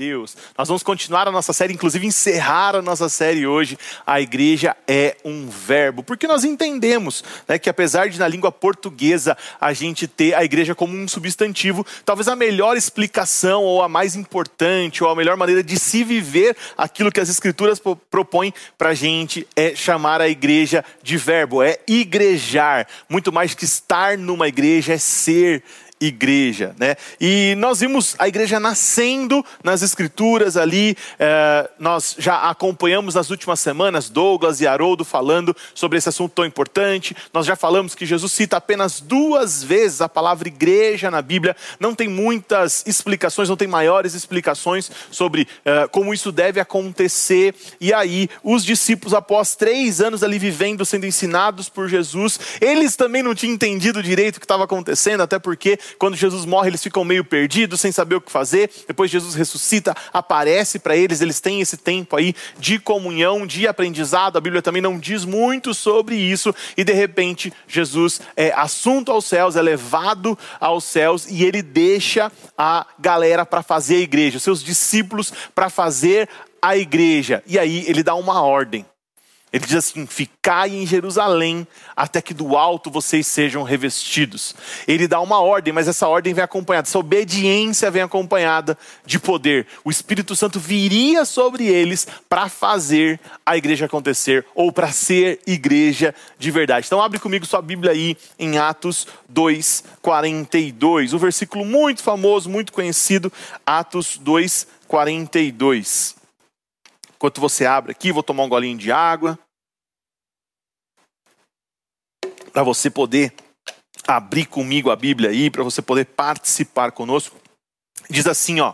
Deus. Nós vamos continuar a nossa série, inclusive encerrar a nossa série hoje. A igreja é um verbo, porque nós entendemos né, que apesar de na língua portuguesa a gente ter a igreja como um substantivo, talvez a melhor explicação ou a mais importante ou a melhor maneira de se viver aquilo que as escrituras propõem para a gente é chamar a igreja de verbo, é igrejar. Muito mais que estar numa igreja, é ser igreja, né? E nós vimos a igreja nascendo nas escrituras ali, é, nós já acompanhamos nas últimas semanas Douglas e Haroldo falando sobre esse assunto tão importante, nós já falamos que Jesus cita apenas duas vezes a palavra igreja na Bíblia, não tem muitas explicações, não tem maiores explicações sobre é, como isso deve acontecer, e aí os discípulos após três anos ali vivendo, sendo ensinados por Jesus, eles também não tinham entendido direito o que estava acontecendo, até porque quando Jesus morre, eles ficam meio perdidos, sem saber o que fazer. Depois Jesus ressuscita, aparece para eles, eles têm esse tempo aí de comunhão, de aprendizado. A Bíblia também não diz muito sobre isso. E de repente, Jesus é assunto aos céus, é levado aos céus e ele deixa a galera para fazer a igreja, seus discípulos para fazer a igreja. E aí ele dá uma ordem. Ele diz assim: Ficai em Jerusalém, até que do alto vocês sejam revestidos. Ele dá uma ordem, mas essa ordem vem acompanhada, essa obediência vem acompanhada de poder. O Espírito Santo viria sobre eles para fazer a igreja acontecer, ou para ser igreja de verdade. Então, abre comigo sua Bíblia aí em Atos 2, 42. Um versículo muito famoso, muito conhecido, Atos 2, 42. Enquanto você abre aqui, vou tomar um golinho de água. Para você poder abrir comigo a Bíblia aí, para você poder participar conosco. Diz assim, ó.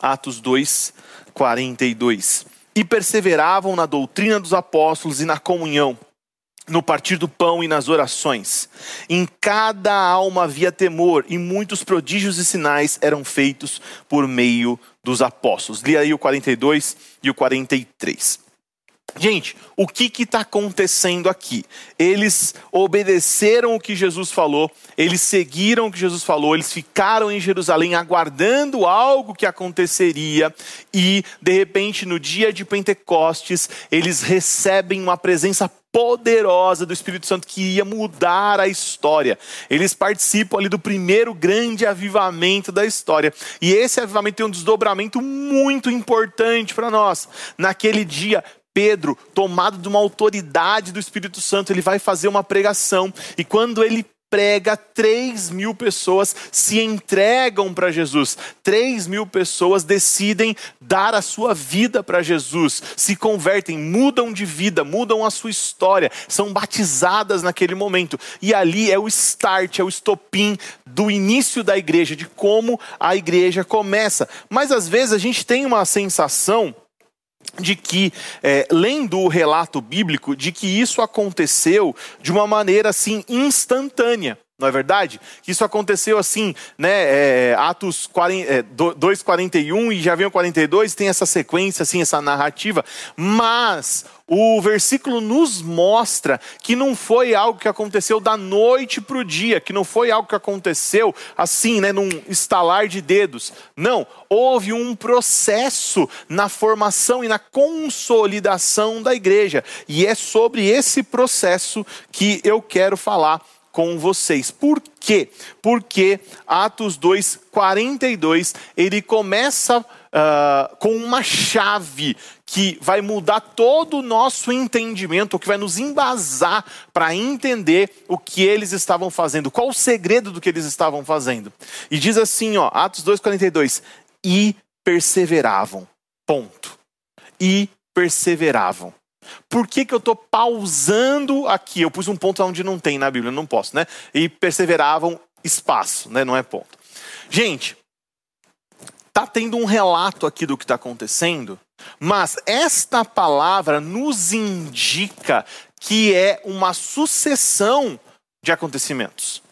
Atos 2, 42. E perseveravam na doutrina dos apóstolos e na comunhão, no partir do pão e nas orações. Em cada alma havia temor, e muitos prodígios e sinais eram feitos por meio dos apóstolos. Li aí o 42 e o 43. Gente, o que está acontecendo aqui? Eles obedeceram o que Jesus falou, eles seguiram o que Jesus falou, eles ficaram em Jerusalém aguardando algo que aconteceria e, de repente, no dia de Pentecostes, eles recebem uma presença poderosa do Espírito Santo que ia mudar a história. Eles participam ali do primeiro grande avivamento da história. E esse avivamento tem um desdobramento muito importante para nós. Naquele dia, Pedro, tomado de uma autoridade do Espírito Santo, ele vai fazer uma pregação. E quando ele prega, 3 mil pessoas se entregam para Jesus. 3 mil pessoas decidem dar a sua vida para Jesus, se convertem, mudam de vida, mudam a sua história, são batizadas naquele momento. E ali é o start, é o estopim do início da igreja, de como a igreja começa. Mas às vezes a gente tem uma sensação de que, é, lendo o relato bíblico, de que isso aconteceu de uma maneira assim instantânea. Não é verdade? Que isso aconteceu assim, né? É, Atos 2,41 é, e já vem o 42, tem essa sequência, assim, essa narrativa. Mas o versículo nos mostra que não foi algo que aconteceu da noite para o dia, que não foi algo que aconteceu assim, né, num estalar de dedos. Não, houve um processo na formação e na consolidação da igreja. E é sobre esse processo que eu quero falar com vocês. Por quê? Porque Atos 2, 42, ele começa uh, com uma chave que vai mudar todo o nosso entendimento, que vai nos embasar para entender o que eles estavam fazendo, qual o segredo do que eles estavam fazendo. E diz assim, ó, Atos 2:42, e perseveravam. Ponto. E perseveravam. Por que, que eu estou pausando aqui? Eu pus um ponto onde não tem na Bíblia, não posso, né? E perseveravam espaço, né? Não é ponto. Gente, tá tendo um relato aqui do que está acontecendo, mas esta palavra nos indica que é uma sucessão de acontecimentos.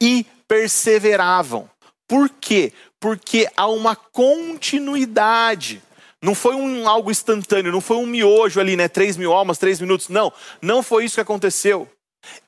E perseveravam. Por quê? Porque há uma continuidade. Não foi um algo instantâneo, não foi um miojo ali, né? Três mil almas, três minutos. Não, não foi isso que aconteceu.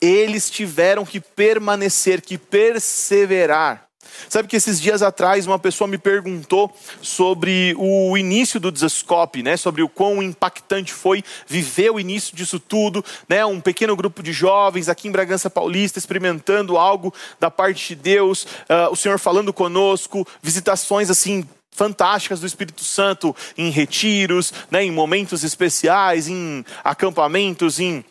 eles tiveram que permanecer, que perseverar. Sabe que esses dias atrás uma pessoa me perguntou sobre o início do Desescope, né? Sobre o quão impactante foi viver o início disso tudo, né? Um pequeno grupo de jovens aqui em Bragança Paulista experimentando algo da parte de Deus, uh, o Senhor falando conosco, visitações assim fantásticas do Espírito Santo em retiros, né? Em momentos especiais, em acampamentos, em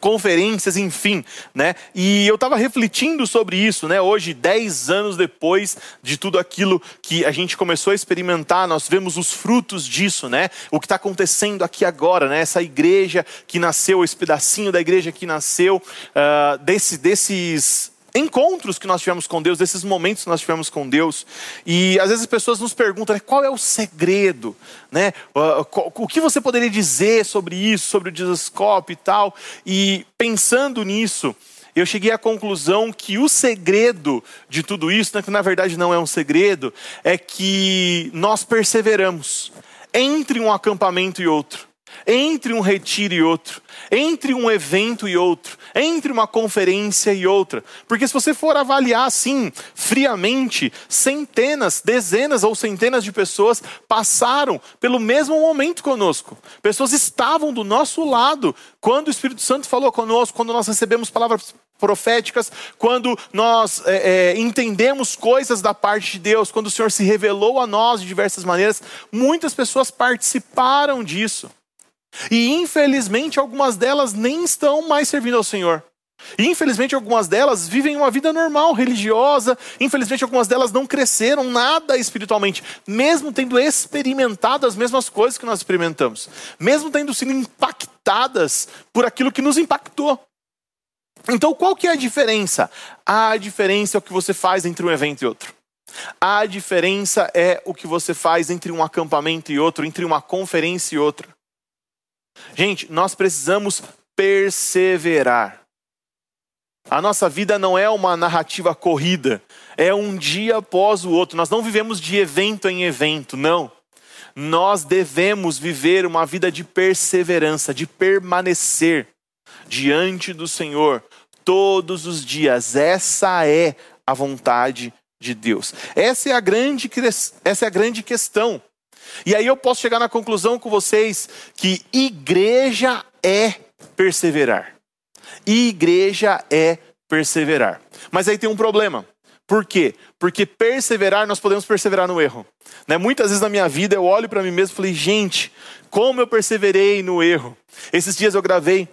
conferências, enfim, né? E eu estava refletindo sobre isso, né? Hoje, dez anos depois de tudo aquilo que a gente começou a experimentar, nós vemos os frutos disso, né? O que está acontecendo aqui agora, né? Essa igreja que nasceu, esse pedacinho da igreja que nasceu, uh, desse, desses encontros que nós tivemos com Deus, desses momentos que nós tivemos com Deus. E às vezes as pessoas nos perguntam né, qual é o segredo, né? O que você poderia dizer sobre isso, sobre o Disascope e tal? E pensando nisso, eu cheguei à conclusão que o segredo de tudo isso, né, que na verdade não é um segredo, é que nós perseveramos entre um acampamento e outro entre um retiro e outro, entre um evento e outro, entre uma conferência e outra. Porque se você for avaliar assim, friamente, centenas, dezenas ou centenas de pessoas passaram pelo mesmo momento conosco. Pessoas estavam do nosso lado quando o Espírito Santo falou conosco, quando nós recebemos palavras proféticas, quando nós é, é, entendemos coisas da parte de Deus, quando o Senhor se revelou a nós de diversas maneiras, muitas pessoas participaram disso. E infelizmente algumas delas nem estão mais servindo ao Senhor. Infelizmente algumas delas vivem uma vida normal, religiosa. Infelizmente algumas delas não cresceram nada espiritualmente, mesmo tendo experimentado as mesmas coisas que nós experimentamos, mesmo tendo sido impactadas por aquilo que nos impactou. Então qual que é a diferença? A diferença é o que você faz entre um evento e outro. A diferença é o que você faz entre um acampamento e outro, entre uma conferência e outra. Gente, nós precisamos perseverar. A nossa vida não é uma narrativa corrida, é um dia após o outro. Nós não vivemos de evento em evento, não. Nós devemos viver uma vida de perseverança, de permanecer diante do Senhor todos os dias. Essa é a vontade de Deus. Essa é a grande, essa é a grande questão. E aí eu posso chegar na conclusão com vocês que igreja é perseverar. Igreja é perseverar. Mas aí tem um problema. Por quê? Porque perseverar, nós podemos perseverar no erro. Né? Muitas vezes na minha vida eu olho para mim mesmo e falei, gente, como eu perseverei no erro. Esses dias eu gravei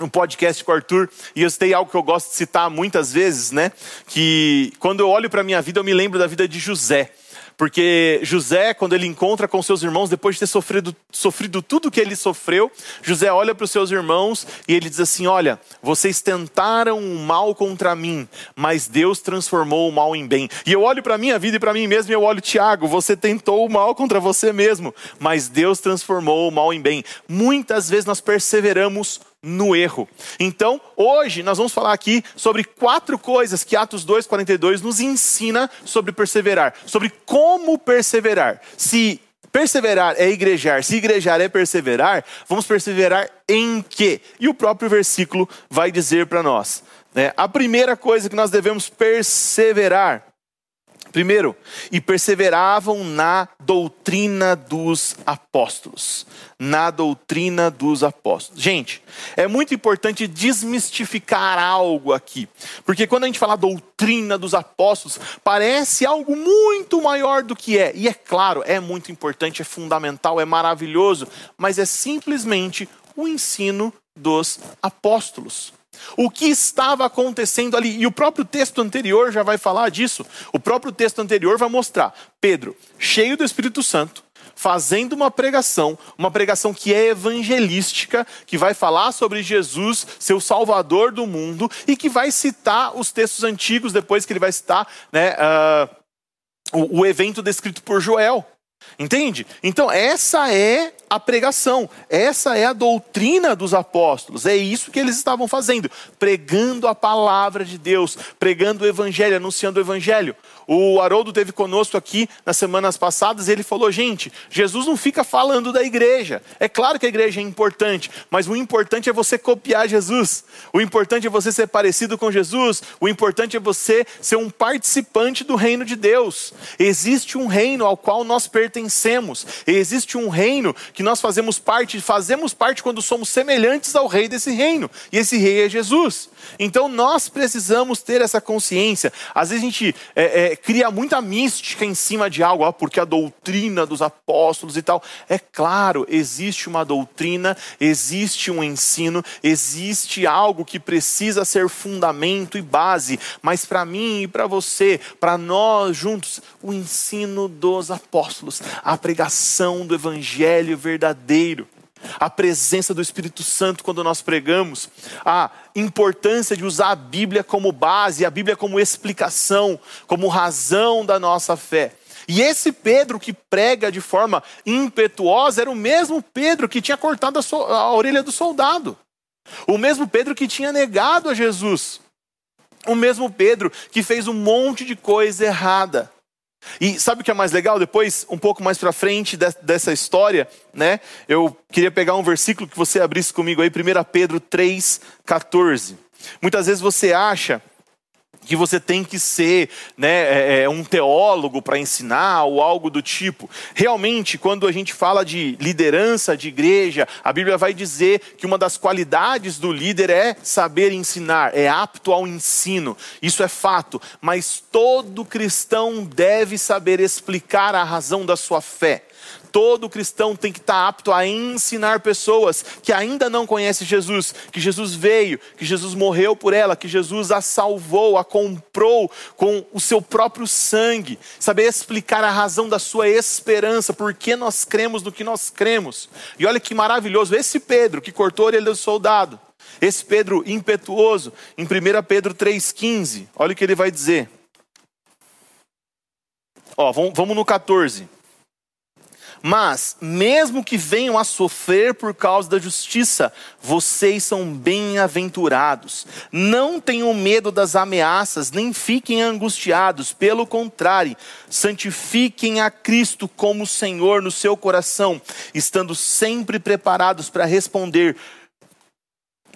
um podcast com o Arthur e eu citei algo que eu gosto de citar muitas vezes, né? Que quando eu olho para minha vida, eu me lembro da vida de José. Porque José, quando ele encontra com seus irmãos, depois de ter sofrido, sofrido tudo que ele sofreu, José olha para os seus irmãos e ele diz assim: Olha, vocês tentaram o mal contra mim, mas Deus transformou o mal em bem. E eu olho para a minha vida e para mim mesmo e eu olho, Tiago, você tentou o mal contra você mesmo, mas Deus transformou o mal em bem. Muitas vezes nós perseveramos no erro. Então, hoje nós vamos falar aqui sobre quatro coisas que Atos 2:42 nos ensina sobre perseverar, sobre como perseverar. Se perseverar é igrejar, se igrejar é perseverar, vamos perseverar em quê? E o próprio versículo vai dizer para nós. Né? A primeira coisa que nós devemos perseverar Primeiro, e perseveravam na doutrina dos apóstolos. Na doutrina dos apóstolos. Gente, é muito importante desmistificar algo aqui. Porque quando a gente fala doutrina dos apóstolos, parece algo muito maior do que é. E é claro, é muito importante, é fundamental, é maravilhoso. Mas é simplesmente o ensino dos apóstolos. O que estava acontecendo ali? E o próprio texto anterior já vai falar disso. O próprio texto anterior vai mostrar Pedro, cheio do Espírito Santo, fazendo uma pregação, uma pregação que é evangelística, que vai falar sobre Jesus, seu Salvador do mundo, e que vai citar os textos antigos, depois que ele vai citar né, uh, o, o evento descrito por Joel. Entende? Então, essa é a pregação. Essa é a doutrina dos apóstolos. É isso que eles estavam fazendo, pregando a palavra de Deus, pregando o evangelho, anunciando o evangelho. O Haroldo teve conosco aqui nas semanas passadas e ele falou: gente, Jesus não fica falando da igreja. É claro que a igreja é importante, mas o importante é você copiar Jesus. O importante é você ser parecido com Jesus. O importante é você ser um participante do reino de Deus. Existe um reino ao qual nós pertencemos. Existe um reino que nós fazemos parte, fazemos parte quando somos semelhantes ao rei desse reino. E esse rei é Jesus. Então nós precisamos ter essa consciência. Às vezes a gente é, é, cria muita mística em cima de algo, ó, porque a doutrina dos apóstolos e tal. É claro, existe uma doutrina, existe um ensino, existe algo que precisa ser fundamento e base, mas para mim e para você, para nós juntos, o ensino dos apóstolos, a pregação do evangelho verdadeiro a presença do Espírito Santo quando nós pregamos, a importância de usar a Bíblia como base, a Bíblia como explicação, como razão da nossa fé. E esse Pedro que prega de forma impetuosa era o mesmo Pedro que tinha cortado a, so a orelha do soldado, o mesmo Pedro que tinha negado a Jesus, o mesmo Pedro que fez um monte de coisa errada. E sabe o que é mais legal? Depois, um pouco mais para frente dessa história, né? Eu queria pegar um versículo que você abrisse comigo aí, 1 Pedro 3, 14. Muitas vezes você acha que você tem que ser né, é, é um teólogo para ensinar ou algo do tipo. Realmente, quando a gente fala de liderança de igreja, a Bíblia vai dizer que uma das qualidades do líder é saber ensinar, é apto ao ensino. Isso é fato. Mas todo cristão deve saber explicar a razão da sua fé. Todo cristão tem que estar apto a ensinar pessoas que ainda não conhecem Jesus, que Jesus veio, que Jesus morreu por ela, que Jesus a salvou, a comprou com o seu próprio sangue. Saber explicar a razão da sua esperança, por que nós cremos no que nós cremos. E olha que maravilhoso, esse Pedro que cortou a orelha do soldado, esse Pedro impetuoso, em 1 Pedro 3,15, olha o que ele vai dizer. Ó, vamos no 14. Mas, mesmo que venham a sofrer por causa da justiça, vocês são bem-aventurados. Não tenham medo das ameaças, nem fiquem angustiados. Pelo contrário, santifiquem a Cristo como Senhor no seu coração, estando sempre preparados para responder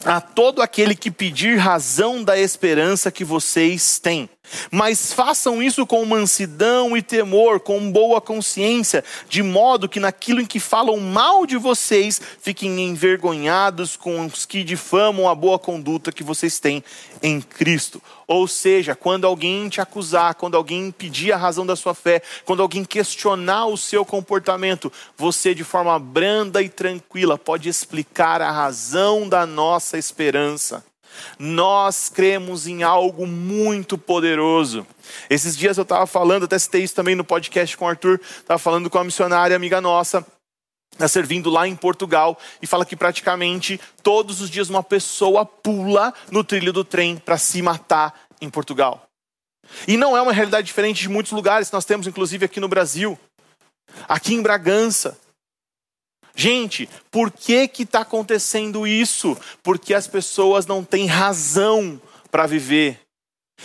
a todo aquele que pedir razão da esperança que vocês têm. Mas façam isso com mansidão e temor, com boa consciência, de modo que naquilo em que falam mal de vocês, fiquem envergonhados com os que difamam a boa conduta que vocês têm em Cristo. Ou seja, quando alguém te acusar, quando alguém pedir a razão da sua fé, quando alguém questionar o seu comportamento, você de forma branda e tranquila pode explicar a razão da nossa esperança. Nós cremos em algo muito poderoso. Esses dias eu estava falando, até citei isso também no podcast com o Arthur, estava falando com uma missionária amiga nossa, está servindo lá em Portugal, e fala que praticamente todos os dias uma pessoa pula no trilho do trem para se matar em Portugal. E não é uma realidade diferente de muitos lugares que nós temos, inclusive aqui no Brasil. Aqui em Bragança, Gente, por que que está acontecendo isso? Porque as pessoas não têm razão para viver.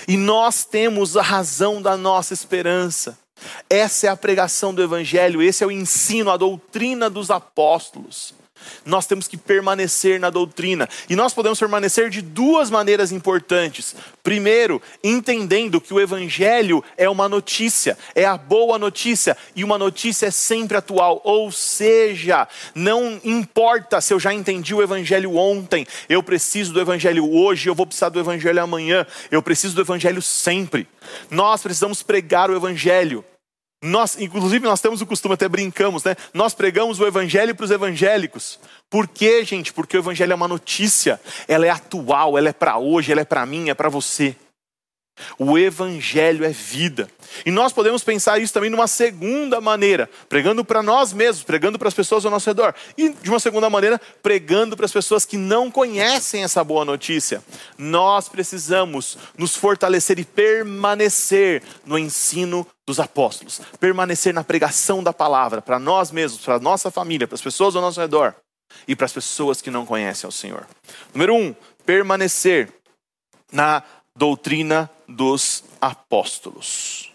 E nós temos a razão da nossa esperança. Essa é a pregação do Evangelho, esse é o ensino, a doutrina dos apóstolos. Nós temos que permanecer na doutrina. E nós podemos permanecer de duas maneiras importantes. Primeiro, entendendo que o Evangelho é uma notícia, é a boa notícia, e uma notícia é sempre atual. Ou seja, não importa se eu já entendi o Evangelho ontem, eu preciso do Evangelho hoje, eu vou precisar do Evangelho amanhã, eu preciso do Evangelho sempre. Nós precisamos pregar o Evangelho. Nós, inclusive, nós temos o costume, até brincamos, né? Nós pregamos o evangelho para os evangélicos. Por quê, gente? Porque o evangelho é uma notícia, ela é atual, ela é para hoje, ela é para mim, é para você. O evangelho é vida. E nós podemos pensar isso também numa segunda maneira, pregando para nós mesmos, pregando para as pessoas ao nosso redor. E de uma segunda maneira, pregando para as pessoas que não conhecem essa boa notícia. Nós precisamos nos fortalecer e permanecer no ensino dos apóstolos, permanecer na pregação da palavra para nós mesmos, para nossa família, para as pessoas ao nosso redor e para as pessoas que não conhecem ao Senhor. Número um, permanecer na doutrina dos apóstolos.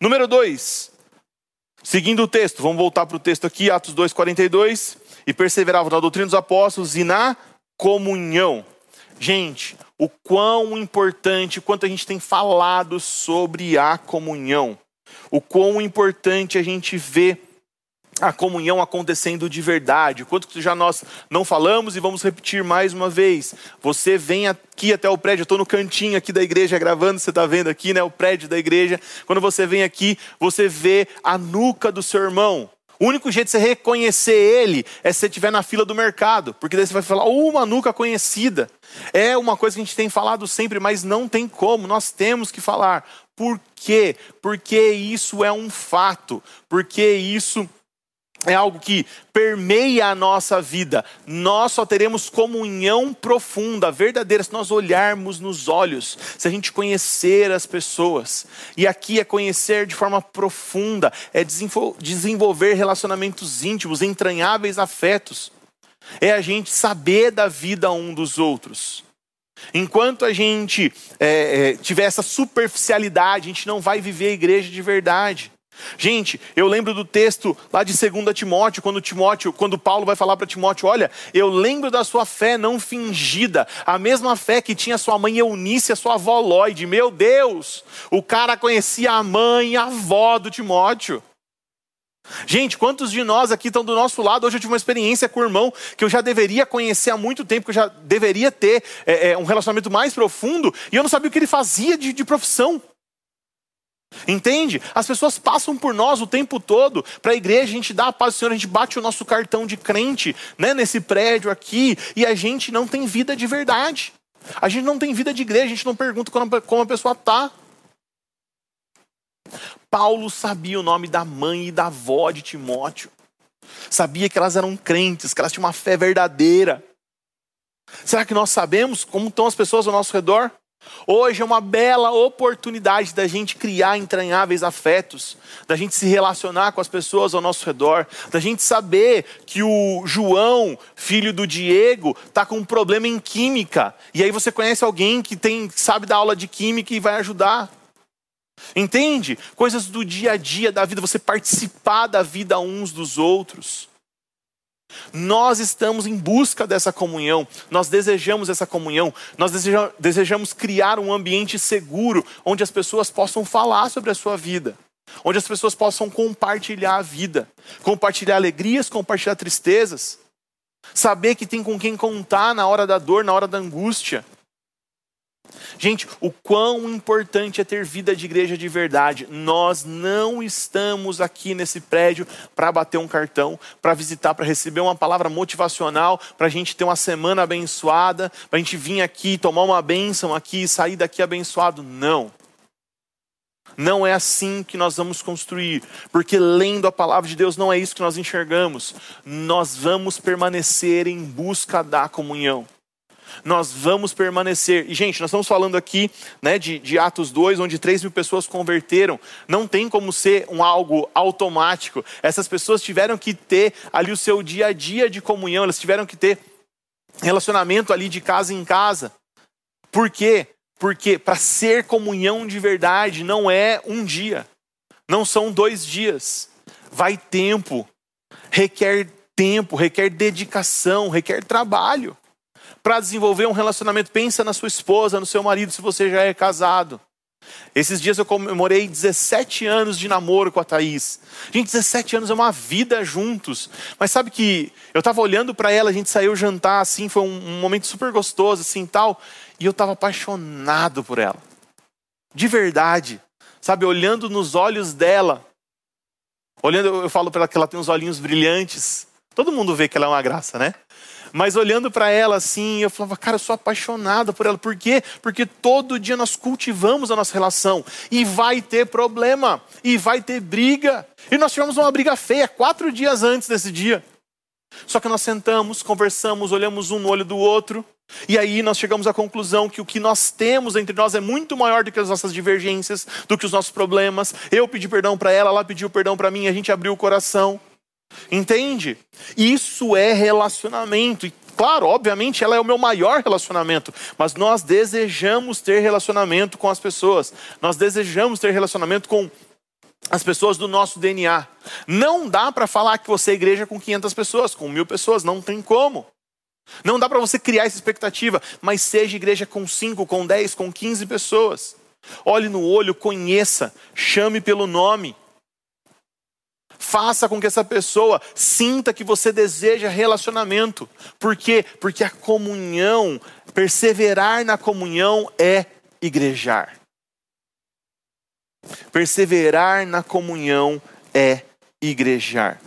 Número dois, seguindo o texto, vamos voltar para o texto aqui, Atos 2,42. E perseveravam na doutrina dos apóstolos e na comunhão. Gente, o quão importante, quanto a gente tem falado sobre a comunhão. O quão importante a gente vê a comunhão acontecendo de verdade. Quanto já nós não falamos e vamos repetir mais uma vez. Você vem aqui até o prédio, eu estou no cantinho aqui da igreja gravando, você está vendo aqui, né? O prédio da igreja. Quando você vem aqui, você vê a nuca do seu irmão. O único jeito de você reconhecer ele é se você estiver na fila do mercado, porque daí você vai falar, oh, uma nuca conhecida. É uma coisa que a gente tem falado sempre, mas não tem como, nós temos que falar. Por quê? Porque isso é um fato, porque isso é algo que permeia a nossa vida. Nós só teremos comunhão profunda, verdadeira, se nós olharmos nos olhos, se a gente conhecer as pessoas. E aqui é conhecer de forma profunda, é desenvolver relacionamentos íntimos, entranháveis afetos. É a gente saber da vida um dos outros. Enquanto a gente é, é, tiver essa superficialidade, a gente não vai viver a igreja de verdade. Gente, eu lembro do texto lá de 2 Timóteo, quando Timóteo, quando Paulo vai falar para Timóteo, olha, eu lembro da sua fé não fingida, a mesma fé que tinha sua mãe Eunice, a sua avó Lloyd. Meu Deus, o cara conhecia a mãe a avó do Timóteo. Gente, quantos de nós aqui estão do nosso lado? Hoje eu tive uma experiência com o irmão que eu já deveria conhecer há muito tempo, que eu já deveria ter é, é, um relacionamento mais profundo, e eu não sabia o que ele fazia de, de profissão. Entende? As pessoas passam por nós o tempo todo. Para a igreja, a gente dá a paz do Senhor, a gente bate o nosso cartão de crente né, nesse prédio aqui, e a gente não tem vida de verdade. A gente não tem vida de igreja, a gente não pergunta como a pessoa está. Paulo sabia o nome da mãe e da avó de Timóteo. Sabia que elas eram crentes, que elas tinham uma fé verdadeira. Será que nós sabemos como estão as pessoas ao nosso redor? Hoje é uma bela oportunidade da gente criar entranháveis afetos, da gente se relacionar com as pessoas ao nosso redor, da gente saber que o João, filho do Diego, está com um problema em química. E aí você conhece alguém que tem, sabe da aula de química e vai ajudar. Entende? Coisas do dia a dia da vida, você participar da vida uns dos outros. Nós estamos em busca dessa comunhão, nós desejamos essa comunhão, nós desejamos criar um ambiente seguro onde as pessoas possam falar sobre a sua vida, onde as pessoas possam compartilhar a vida, compartilhar alegrias, compartilhar tristezas, saber que tem com quem contar na hora da dor, na hora da angústia. Gente, o quão importante é ter vida de igreja de verdade. Nós não estamos aqui nesse prédio para bater um cartão, para visitar, para receber uma palavra motivacional, para a gente ter uma semana abençoada, para a gente vir aqui, tomar uma bênção aqui e sair daqui abençoado. Não. Não é assim que nós vamos construir, porque lendo a palavra de Deus não é isso que nós enxergamos. Nós vamos permanecer em busca da comunhão nós vamos permanecer. E, gente, nós estamos falando aqui né, de, de Atos 2, onde 3 mil pessoas converteram. Não tem como ser um algo automático. Essas pessoas tiveram que ter ali o seu dia a dia de comunhão, elas tiveram que ter relacionamento ali de casa em casa. Por quê? Porque para ser comunhão de verdade não é um dia, não são dois dias. Vai tempo, requer tempo, requer dedicação, requer trabalho para desenvolver um relacionamento. Pensa na sua esposa, no seu marido, se você já é casado. Esses dias eu comemorei 17 anos de namoro com a Thaís. Gente, 17 anos é uma vida juntos. Mas sabe que eu estava olhando para ela, a gente saiu jantar assim, foi um, um momento super gostoso assim, tal, e eu estava apaixonado por ela. De verdade. Sabe, olhando nos olhos dela. Olhando, eu falo para ela que ela tem uns olhinhos brilhantes. Todo mundo vê que ela é uma graça, né? Mas olhando para ela assim, eu falava, cara, eu sou apaixonada por ela. Por quê? Porque todo dia nós cultivamos a nossa relação. E vai ter problema. E vai ter briga. E nós tivemos uma briga feia quatro dias antes desse dia. Só que nós sentamos, conversamos, olhamos um no olho do outro. E aí nós chegamos à conclusão que o que nós temos entre nós é muito maior do que as nossas divergências, do que os nossos problemas. Eu pedi perdão para ela, ela pediu perdão para mim, a gente abriu o coração. Entende? Isso é relacionamento. E claro, obviamente, ela é o meu maior relacionamento, mas nós desejamos ter relacionamento com as pessoas. Nós desejamos ter relacionamento com as pessoas do nosso DNA. Não dá para falar que você é igreja com 500 pessoas, com mil pessoas, não tem como. Não dá para você criar essa expectativa, mas seja igreja com 5, com 10, com 15 pessoas. Olhe no olho, conheça, chame pelo nome. Faça com que essa pessoa sinta que você deseja relacionamento. Por quê? Porque a comunhão, perseverar na comunhão é igrejar. Perseverar na comunhão é igrejar.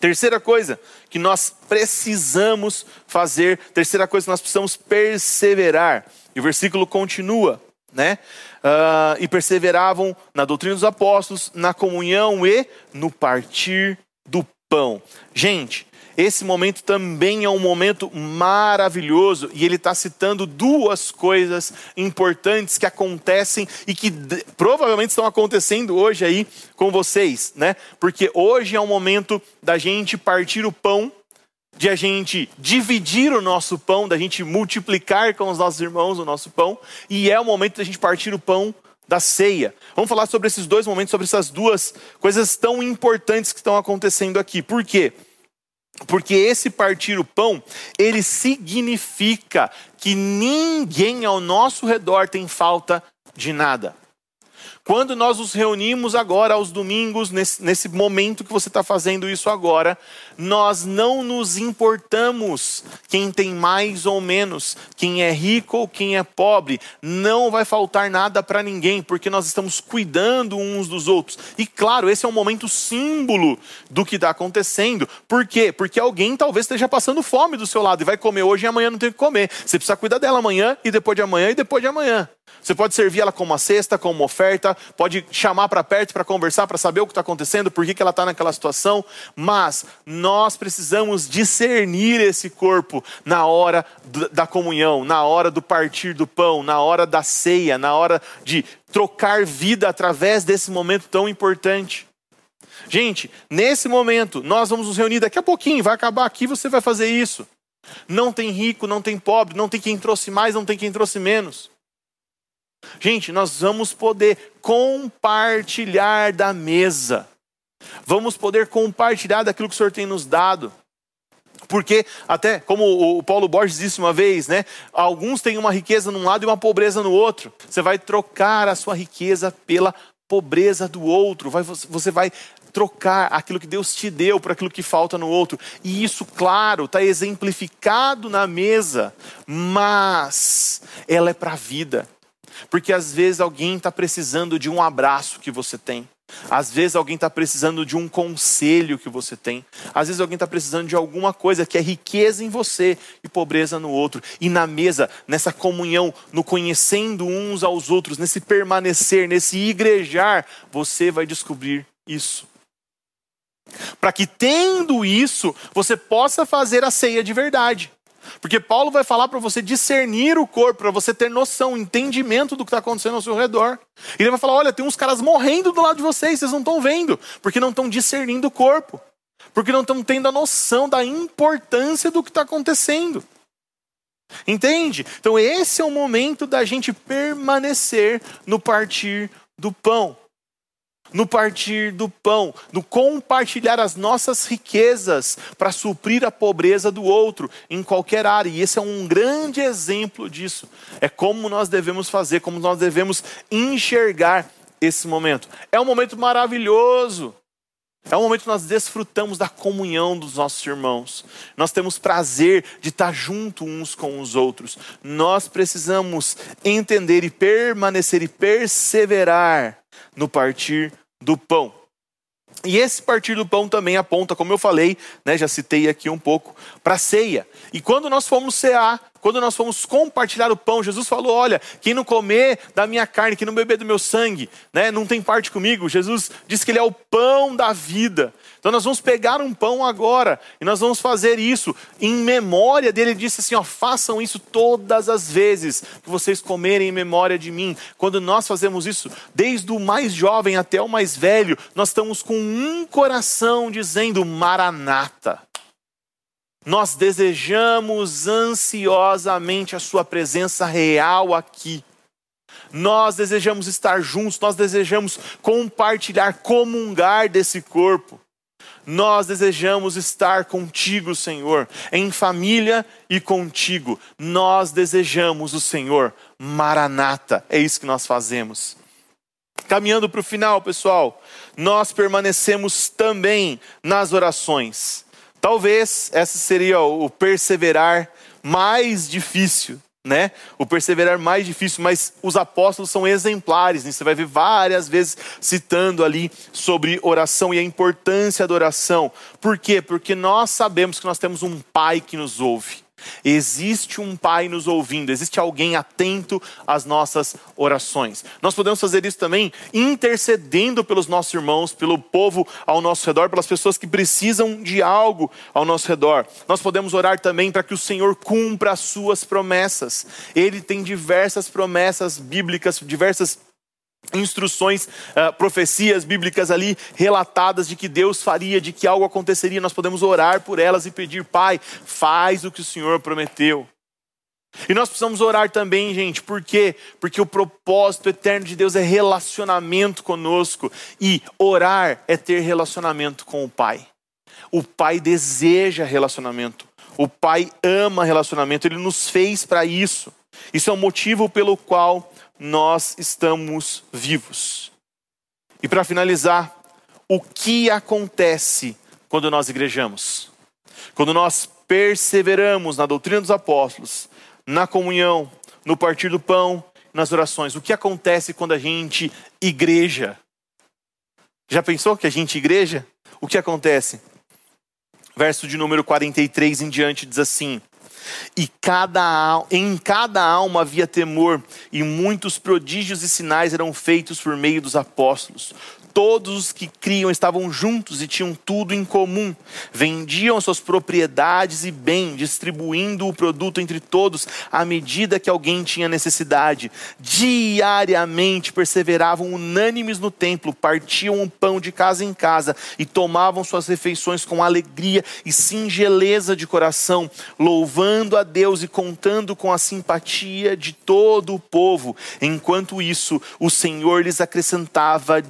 Terceira coisa que nós precisamos fazer, terceira coisa que nós precisamos perseverar. E o versículo continua, né? Uh, e perseveravam na doutrina dos apóstolos, na comunhão e no partir do pão. Gente, esse momento também é um momento maravilhoso e ele está citando duas coisas importantes que acontecem e que provavelmente estão acontecendo hoje aí com vocês, né? Porque hoje é um momento da gente partir o pão de a gente dividir o nosso pão, da gente multiplicar com os nossos irmãos o nosso pão, e é o momento da gente partir o pão da ceia. Vamos falar sobre esses dois momentos, sobre essas duas coisas tão importantes que estão acontecendo aqui. Por quê? Porque esse partir o pão, ele significa que ninguém ao nosso redor tem falta de nada. Quando nós nos reunimos agora aos domingos, nesse, nesse momento que você está fazendo isso agora, nós não nos importamos quem tem mais ou menos, quem é rico ou quem é pobre. Não vai faltar nada para ninguém, porque nós estamos cuidando uns dos outros. E claro, esse é um momento símbolo do que está acontecendo. Por quê? Porque alguém talvez esteja passando fome do seu lado e vai comer hoje e amanhã não tem o que comer. Você precisa cuidar dela amanhã e depois de amanhã e depois de amanhã. Você pode servir ela como uma cesta, como uma oferta, pode chamar para perto para conversar, para saber o que está acontecendo, por que, que ela está naquela situação, mas nós precisamos discernir esse corpo na hora da comunhão, na hora do partir do pão, na hora da ceia, na hora de trocar vida através desse momento tão importante. Gente, nesse momento, nós vamos nos reunir daqui a pouquinho, vai acabar aqui, você vai fazer isso. Não tem rico, não tem pobre, não tem quem trouxe mais, não tem quem trouxe menos. Gente, nós vamos poder compartilhar da mesa. Vamos poder compartilhar daquilo que o Senhor tem nos dado. Porque, até como o Paulo Borges disse uma vez, né? Alguns têm uma riqueza num lado e uma pobreza no outro. Você vai trocar a sua riqueza pela pobreza do outro. Vai, você vai trocar aquilo que Deus te deu por aquilo que falta no outro. E isso, claro, está exemplificado na mesa, mas ela é para a vida. Porque às vezes alguém está precisando de um abraço que você tem. Às vezes alguém está precisando de um conselho que você tem. Às vezes alguém está precisando de alguma coisa que é riqueza em você e pobreza no outro. E na mesa, nessa comunhão, no conhecendo uns aos outros, nesse permanecer, nesse igrejar, você vai descobrir isso. Para que tendo isso, você possa fazer a ceia de verdade. Porque Paulo vai falar para você discernir o corpo, para você ter noção, entendimento do que está acontecendo ao seu redor. E ele vai falar: olha, tem uns caras morrendo do lado de vocês, vocês não estão vendo, porque não estão discernindo o corpo, porque não estão tendo a noção da importância do que está acontecendo. Entende? Então, esse é o momento da gente permanecer no partir do pão no partir do pão, no compartilhar as nossas riquezas para suprir a pobreza do outro em qualquer área. E esse é um grande exemplo disso. É como nós devemos fazer, como nós devemos enxergar esse momento. É um momento maravilhoso. É um momento que nós desfrutamos da comunhão dos nossos irmãos. Nós temos prazer de estar junto uns com os outros. Nós precisamos entender e permanecer e perseverar no partir do pão. E esse partir do pão também aponta, como eu falei, né, já citei aqui um pouco, para a ceia. E quando nós fomos cear, quando nós fomos compartilhar o pão, Jesus falou: Olha, quem não comer da minha carne, quem não beber do meu sangue, né, não tem parte comigo. Jesus disse que Ele é o pão da vida. Então nós vamos pegar um pão agora e nós vamos fazer isso em memória dele. Ele disse assim: ó, façam isso todas as vezes que vocês comerem em memória de mim. Quando nós fazemos isso, desde o mais jovem até o mais velho, nós estamos com um coração dizendo Maranata. Nós desejamos ansiosamente a sua presença real aqui. Nós desejamos estar juntos, nós desejamos compartilhar, comungar desse corpo. Nós desejamos estar contigo, Senhor, em família e contigo. Nós desejamos o Senhor. Maranata, é isso que nós fazemos. Caminhando para o final, pessoal, nós permanecemos também nas orações. Talvez esse seria o perseverar mais difícil né? O perseverar mais difícil, mas os apóstolos são exemplares, né? você vai ver várias vezes citando ali sobre oração e a importância da oração. Por quê? Porque nós sabemos que nós temos um Pai que nos ouve. Existe um Pai nos ouvindo, existe alguém atento às nossas orações. Nós podemos fazer isso também intercedendo pelos nossos irmãos, pelo povo ao nosso redor, pelas pessoas que precisam de algo ao nosso redor. Nós podemos orar também para que o Senhor cumpra as suas promessas. Ele tem diversas promessas bíblicas, diversas instruções, uh, profecias bíblicas ali relatadas de que Deus faria, de que algo aconteceria, nós podemos orar por elas e pedir, Pai, faz o que o Senhor prometeu. E nós precisamos orar também, gente, por quê? Porque o propósito eterno de Deus é relacionamento conosco, e orar é ter relacionamento com o Pai. O Pai deseja relacionamento, o Pai ama relacionamento, ele nos fez para isso. Isso é o motivo pelo qual nós estamos vivos. E para finalizar, o que acontece quando nós igrejamos? Quando nós perseveramos na doutrina dos apóstolos, na comunhão, no partir do pão, nas orações. O que acontece quando a gente igreja? Já pensou que a gente igreja? O que acontece? Verso de número 43 em diante diz assim: e cada, em cada alma havia temor, e muitos prodígios e sinais eram feitos por meio dos apóstolos todos os que criam estavam juntos e tinham tudo em comum. Vendiam suas propriedades e bem, distribuindo o produto entre todos à medida que alguém tinha necessidade. Diariamente perseveravam unânimes no templo, partiam o pão de casa em casa e tomavam suas refeições com alegria e singeleza de coração, louvando a Deus e contando com a simpatia de todo o povo. Enquanto isso, o Senhor lhes acrescentava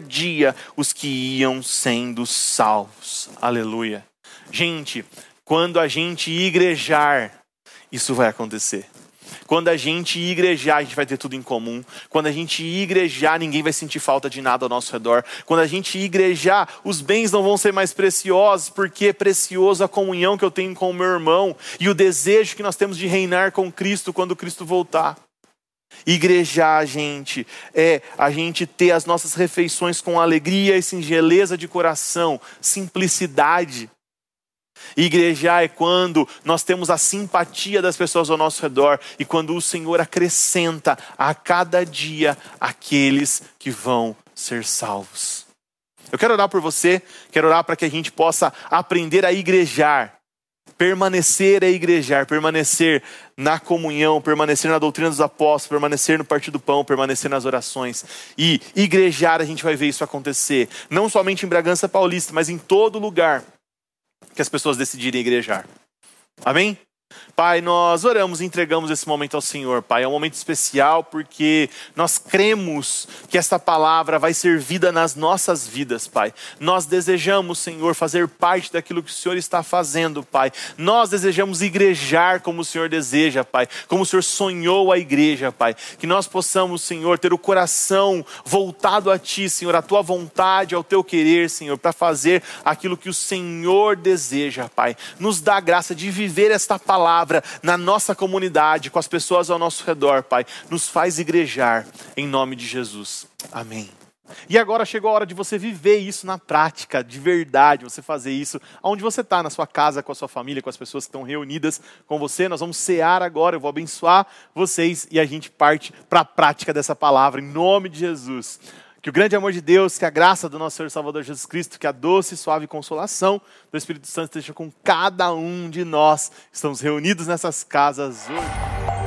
dia os que iam sendo salvos. Aleluia. Gente, quando a gente igrejar, isso vai acontecer. Quando a gente igrejar, a gente vai ter tudo em comum. Quando a gente igrejar, ninguém vai sentir falta de nada ao nosso redor. Quando a gente igrejar, os bens não vão ser mais preciosos, porque é precioso a comunhão que eu tenho com o meu irmão e o desejo que nós temos de reinar com Cristo quando Cristo voltar. Igrejar, gente, é a gente ter as nossas refeições com alegria e singeleza de coração, simplicidade. Igrejar é quando nós temos a simpatia das pessoas ao nosso redor e quando o Senhor acrescenta a cada dia aqueles que vão ser salvos. Eu quero orar por você, quero orar para que a gente possa aprender a igrejar, permanecer é igrejar, permanecer na comunhão, permanecer na doutrina dos apóstolos, permanecer no partido do pão, permanecer nas orações. E igrejar, a gente vai ver isso acontecer, não somente em Bragança Paulista, mas em todo lugar que as pessoas decidirem igrejar. Amém? Pai, nós oramos e entregamos esse momento ao Senhor, Pai. É um momento especial porque nós cremos que esta palavra vai ser vida nas nossas vidas, Pai. Nós desejamos, Senhor, fazer parte daquilo que o Senhor está fazendo, Pai. Nós desejamos igrejar como o Senhor deseja, Pai. Como o Senhor sonhou a igreja, Pai. Que nós possamos, Senhor, ter o coração voltado a Ti, Senhor, à Tua vontade, ao Teu querer, Senhor, para fazer aquilo que o Senhor deseja, Pai. Nos dá a graça de viver esta palavra palavra na nossa comunidade, com as pessoas ao nosso redor, Pai. Nos faz igrejar, em nome de Jesus. Amém. E agora chegou a hora de você viver isso na prática, de verdade, você fazer isso onde você está, na sua casa, com a sua família, com as pessoas que estão reunidas com você. Nós vamos cear agora, eu vou abençoar vocês e a gente parte para a prática dessa palavra, em nome de Jesus Que o grande amor de Deus, que a graça do nosso Senhor Salvador Jesus Cristo, que a doce e suave consolação do Espírito Santo esteja com cada um de nós. Estamos reunidos nessas casas hoje.